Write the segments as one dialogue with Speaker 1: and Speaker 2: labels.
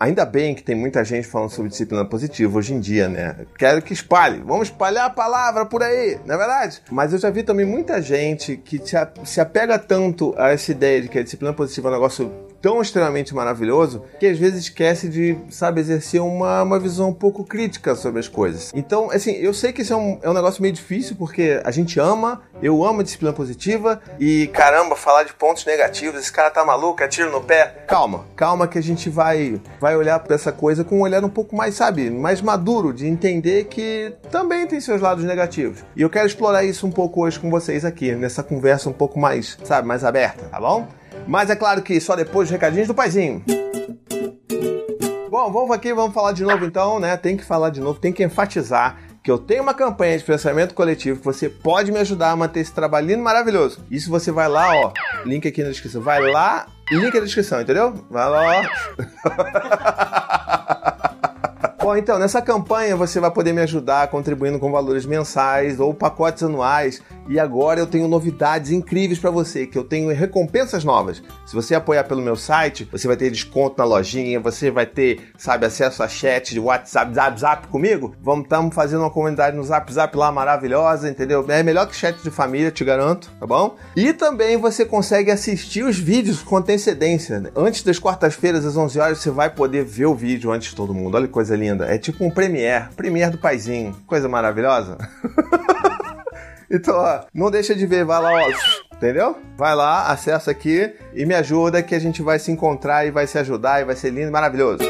Speaker 1: Ainda bem que tem muita gente falando sobre disciplina positiva hoje em dia, né? Quero que espalhe. Vamos espalhar a palavra por aí, não é verdade? Mas eu já vi também muita gente que se apega tanto a essa ideia de que a disciplina positiva é um negócio tão extremamente maravilhoso que às vezes esquece de, sabe, exercer uma, uma visão um pouco crítica sobre as coisas. Então, assim, eu sei que isso é um, é um negócio meio difícil porque a gente ama, eu amo a disciplina positiva e caramba, falar de pontos negativos, esse cara tá maluco, é tiro no pé. Calma, calma que a gente vai, vai olhar para essa coisa com um olhar um pouco mais, sabe, mais maduro, de entender que também tem seus lados negativos. E eu quero explorar isso um pouco hoje com vocês aqui, nessa conversa um pouco mais, sabe, mais aberta, tá bom? Mas é claro que só depois dos recadinhos do paizinho. Bom, vamos aqui, vamos falar de novo então, né? Tem que falar de novo, tem que enfatizar que eu tenho uma campanha de pensamento coletivo que você pode me ajudar a manter esse trabalhinho maravilhoso. Isso você vai lá, ó, link aqui na descrição. Vai lá, link na descrição, entendeu? Vai lá, ó. Bom, então, nessa campanha você vai poder me ajudar contribuindo com valores mensais ou pacotes anuais. E agora eu tenho novidades incríveis para você, que eu tenho recompensas novas. Se você apoiar pelo meu site, você vai ter desconto na lojinha, você vai ter, sabe, acesso a chat de WhatsApp, Zap Zap comigo. Vamos estamos fazendo uma comunidade no Zap Zap lá maravilhosa, entendeu? É melhor que chat de família, te garanto, tá bom? E também você consegue assistir os vídeos com antecedência. Antes das quartas-feiras às 11 horas você vai poder ver o vídeo antes de todo mundo. Olha que coisa linda. É tipo um Premiere. Premiere do paizinho. Coisa maravilhosa. então, ó, não deixa de ver. Vai lá, ó. Entendeu? Vai lá, acessa aqui e me ajuda que a gente vai se encontrar e vai se ajudar e vai ser lindo e maravilhoso.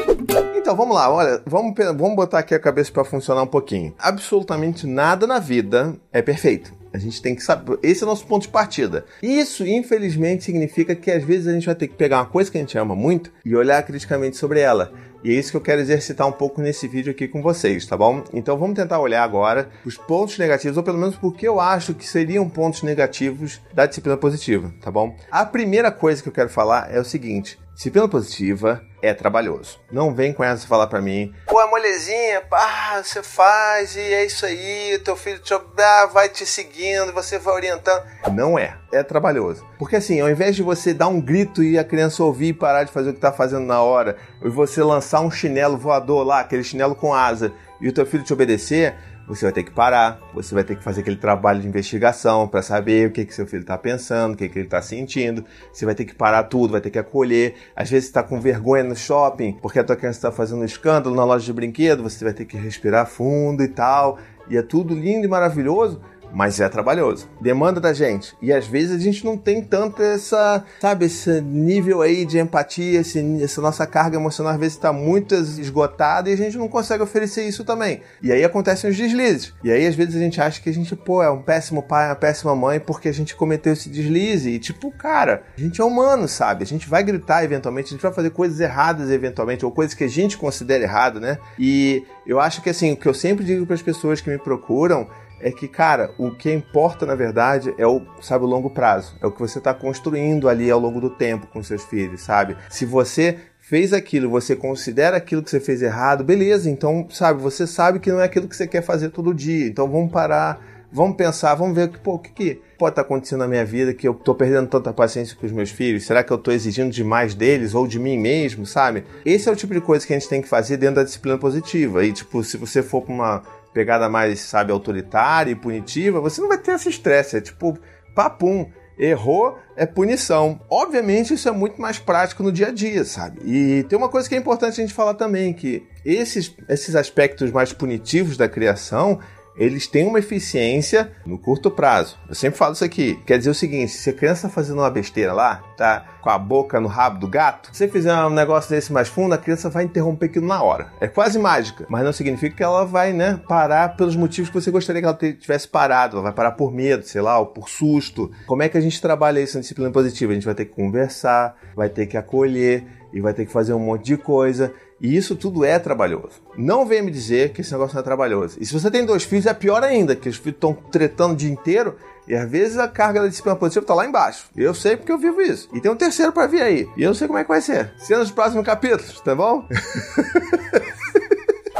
Speaker 1: Então vamos lá, olha, vamos, vamos botar aqui a cabeça para funcionar um pouquinho. Absolutamente nada na vida é perfeito. A gente tem que saber. Esse é o nosso ponto de partida. Isso, infelizmente, significa que às vezes a gente vai ter que pegar uma coisa que a gente ama muito e olhar criticamente sobre ela. E é isso que eu quero exercitar um pouco nesse vídeo aqui com vocês, tá bom? Então vamos tentar olhar agora os pontos negativos, ou pelo menos porque eu acho que seriam pontos negativos da disciplina positiva, tá bom? A primeira coisa que eu quero falar é o seguinte: Disciplina positiva é trabalhoso. Não vem com essa falar para mim, é molezinha, pá, você faz e é isso aí, teu filho te, ah, vai te seguindo, você vai orientando. Não é, é trabalhoso. Porque assim, ao invés de você dar um grito e a criança ouvir e parar de fazer o que tá fazendo na hora, e você lançar um chinelo voador lá, aquele chinelo com asa, e o teu filho te obedecer, você vai ter que parar, você vai ter que fazer aquele trabalho de investigação para saber o que, que seu filho está pensando, o que, que ele está sentindo. Você vai ter que parar tudo, vai ter que acolher. Às vezes está com vergonha no shopping porque a tua criança está fazendo um escândalo na loja de brinquedo, você vai ter que respirar fundo e tal. E é tudo lindo e maravilhoso, mas é trabalhoso. Demanda da gente. E às vezes a gente não tem tanto essa, sabe, esse nível aí de empatia, esse, essa nossa carga emocional às vezes está muito esgotada e a gente não consegue oferecer isso também. E aí acontecem os deslizes. E aí às vezes a gente acha que a gente, pô, é um péssimo pai, uma péssima mãe porque a gente cometeu esse deslize. E tipo, cara, a gente é humano, sabe? A gente vai gritar eventualmente, a gente vai fazer coisas erradas eventualmente, ou coisas que a gente considera errado, né? E eu acho que assim, o que eu sempre digo para as pessoas que me procuram é que, cara, o que importa na verdade é o, sabe, o longo prazo. É o que você está construindo ali ao longo do tempo com seus filhos, sabe? Se você fez aquilo, você considera aquilo que você fez errado, beleza, então, sabe, você sabe que não é aquilo que você quer fazer todo dia. Então vamos parar, vamos pensar, vamos ver pô, o que, que pode estar tá acontecendo na minha vida que eu estou perdendo tanta paciência com os meus filhos? Será que eu estou exigindo demais deles ou de mim mesmo, sabe? Esse é o tipo de coisa que a gente tem que fazer dentro da disciplina positiva. E, tipo, se você for para uma pegada mais, sabe, autoritária e punitiva, você não vai ter esse estresse. É tipo, papum. Errou é punição. Obviamente, isso é muito mais prático no dia a dia, sabe? E tem uma coisa que é importante a gente falar também: que esses, esses aspectos mais punitivos da criação eles têm uma eficiência no curto prazo. Eu sempre falo isso aqui. Quer dizer o seguinte: se a criança está fazendo uma besteira lá, tá com a boca no rabo do gato, se você fizer um negócio desse mais fundo, a criança vai interromper aquilo na hora. É quase mágica, mas não significa que ela vai, né, parar pelos motivos que você gostaria que ela tivesse parado. Ela vai parar por medo, sei lá, ou por susto. Como é que a gente trabalha isso na disciplina positiva? A gente vai ter que conversar, vai ter que acolher e vai ter que fazer um monte de coisa. E isso tudo é trabalhoso. Não venha me dizer que esse negócio não é trabalhoso. E se você tem dois filhos, é pior ainda, que os filhos estão tretando o dia inteiro e às vezes a carga da disciplina positiva está lá embaixo. Eu sei porque eu vivo isso. E tem um terceiro para vir aí. E eu sei como é que vai ser. Cenas dos próximos capítulos, tá bom?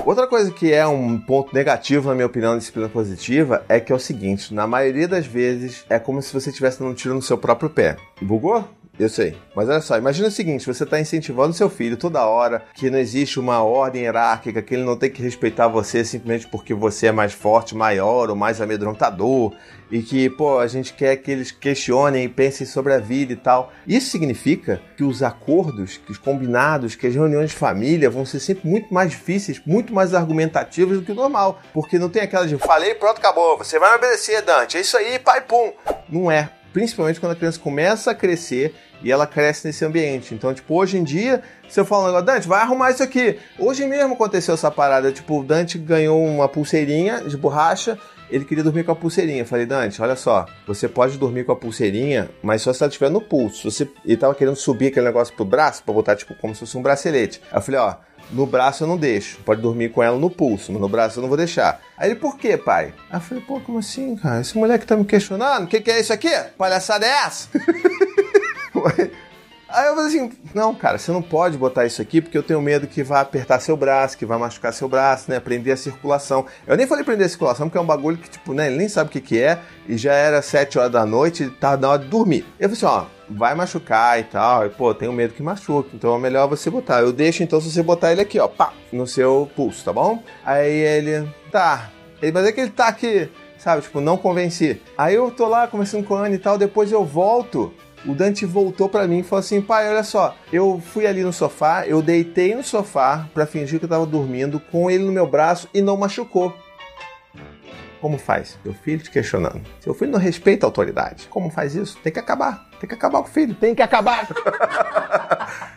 Speaker 1: Outra coisa que é um ponto negativo, na minha opinião, da disciplina positiva é que é o seguinte: na maioria das vezes é como se você estivesse dando um tiro no seu próprio pé. Bugou? Eu sei. Mas olha só, imagina o seguinte: você está incentivando seu filho toda hora, que não existe uma ordem hierárquica, que ele não tem que respeitar você simplesmente porque você é mais forte, maior ou mais amedrontador, e que, pô, a gente quer que eles questionem e pensem sobre a vida e tal. Isso significa que os acordos, que os combinados, que as reuniões de família vão ser sempre muito mais difíceis, muito mais argumentativas do que o normal. Porque não tem aquela de falei, pronto, acabou, você vai me obedecer, Dante, é isso aí, pai, pum. Não é. Principalmente quando a criança começa a crescer e ela cresce nesse ambiente. Então, tipo, hoje em dia, se eu falar um negócio, Dante, vai arrumar isso aqui. Hoje mesmo aconteceu essa parada. Tipo, o Dante ganhou uma pulseirinha de borracha ele queria dormir com a pulseirinha. Eu falei, Dante, olha só, você pode dormir com a pulseirinha, mas só se ela estiver no pulso. Você... Ele tava querendo subir aquele negócio pro braço, pra botar, tipo, como se fosse um bracelete. Aí eu falei, ó, no braço eu não deixo. Pode dormir com ela no pulso, mas no braço eu não vou deixar. Aí ele, por quê, pai? Aí eu falei, pô, como assim, cara? Esse moleque tá me questionando, o que, que é isso aqui? Palhaçada é essa? Aí eu falei assim: não, cara, você não pode botar isso aqui porque eu tenho medo que vai apertar seu braço, que vai machucar seu braço, né? Prender a circulação. Eu nem falei prender a circulação porque é um bagulho que, tipo, né? Ele nem sabe o que, que é e já era 7 horas da noite tá na hora de dormir. Eu falei assim: ó, vai machucar e tal. E, pô, tenho medo que machuque, então é melhor você botar. Eu deixo então se você botar ele aqui, ó, pá, no seu pulso, tá bom? Aí ele, tá. Ele, mas é que ele tá aqui, sabe? Tipo, não convenci. Aí eu tô lá conversando com a Ana e tal, depois eu volto o Dante voltou para mim e falou assim: pai, olha só, eu fui ali no sofá, eu deitei no sofá para fingir que eu tava dormindo com ele no meu braço e não machucou. Como faz? Meu filho te questionando. Seu filho não respeita a autoridade. Como faz isso? Tem que acabar. Tem que acabar com o filho. Tem que acabar.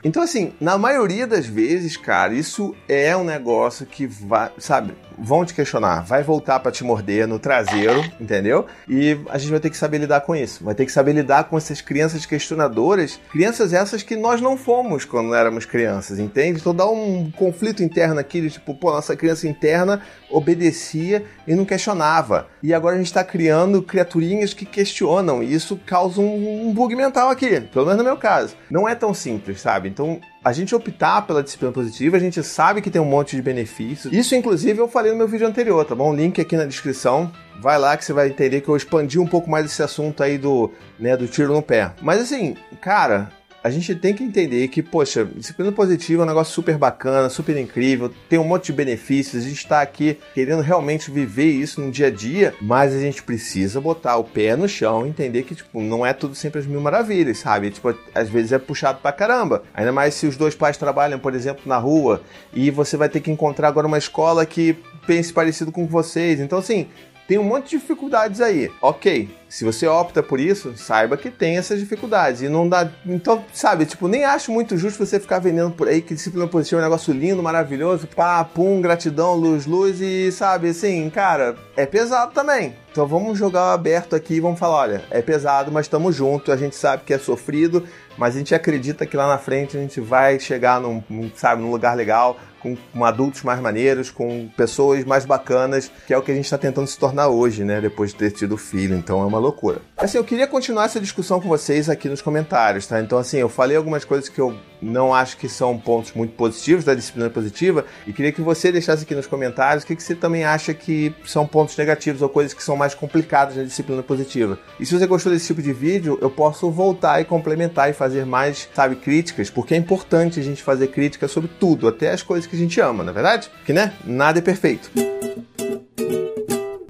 Speaker 1: então, assim, na maioria das vezes, cara, isso é um negócio que vai, sabe, vão te questionar, vai voltar para te morder no traseiro, entendeu? E a gente vai ter que saber lidar com isso. Vai ter que saber lidar com essas crianças questionadoras, crianças essas que nós não fomos quando éramos crianças, entende? Então dá um conflito interno aqui, de, tipo, pô, nossa criança interna obedecia e não questionava. E agora a gente está criando criaturinhas que questionam, e isso causa um, um bug mental aqui, pelo menos no meu caso. Não é tão simples, sabe? Então, a gente optar pela disciplina positiva, a gente sabe que tem um monte de benefícios. Isso, inclusive, eu falei no meu vídeo anterior, tá bom? Link aqui na descrição. Vai lá que você vai entender que eu expandi um pouco mais esse assunto aí do, né, do tiro no pé. Mas assim, cara, a gente tem que entender que, poxa, disciplina positiva é um negócio super bacana, super incrível, tem um monte de benefícios, a gente está aqui querendo realmente viver isso no dia a dia, mas a gente precisa botar o pé no chão e entender que, tipo, não é tudo sempre as mil maravilhas, sabe? Tipo, às vezes é puxado pra caramba. Ainda mais se os dois pais trabalham, por exemplo, na rua, e você vai ter que encontrar agora uma escola que pense parecido com vocês. Então, assim, tem um monte de dificuldades aí. Ok, se você opta por isso, saiba que tem essas dificuldades. E não dá. Então, sabe, tipo, nem acho muito justo você ficar vendendo por aí que disciplina positiva é um negócio lindo, maravilhoso, pá, pum, gratidão, luz, luz, e sabe, assim, cara, é pesado também. Então vamos jogar aberto aqui e vamos falar: olha, é pesado, mas estamos juntos, a gente sabe que é sofrido, mas a gente acredita que lá na frente a gente vai chegar num, sabe, num lugar legal, com, com, adultos mais maneiros, com pessoas mais bacanas, que é o que a gente está tentando se tornar hoje, né? Depois de ter tido filho. Então é uma loucura. Assim, eu queria continuar essa discussão com vocês aqui nos comentários, tá? Então, assim, eu falei algumas coisas que eu não acho que são pontos muito positivos da disciplina positiva e queria que você deixasse aqui nos comentários o que, que você também acha que são pontos negativos ou coisas que são mais complicadas na disciplina positiva. E se você gostou desse tipo de vídeo, eu posso voltar e complementar e fazer mais, sabe, críticas, porque é importante a gente fazer críticas sobre tudo, até as coisas que a gente ama, na é verdade? Que, né? Nada é perfeito.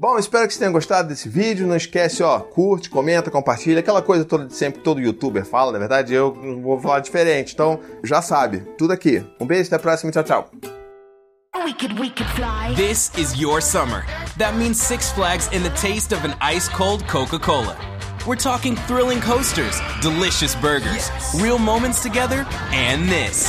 Speaker 1: Bom, espero que você tenha gostado desse vídeo. Não esquece, ó, curte, comenta, compartilha, aquela coisa toda de sempre que todo youtuber fala. Na verdade, eu vou falar diferente. Então, já sabe, tudo aqui. Um beijo, até a próxima. Tchau, tchau. We could, we could
Speaker 2: this is your summer. That means Six Flags and the taste of an ice cold Coca Cola. We're talking thrilling coasters, delicious burgers, yes. real moments together, and this.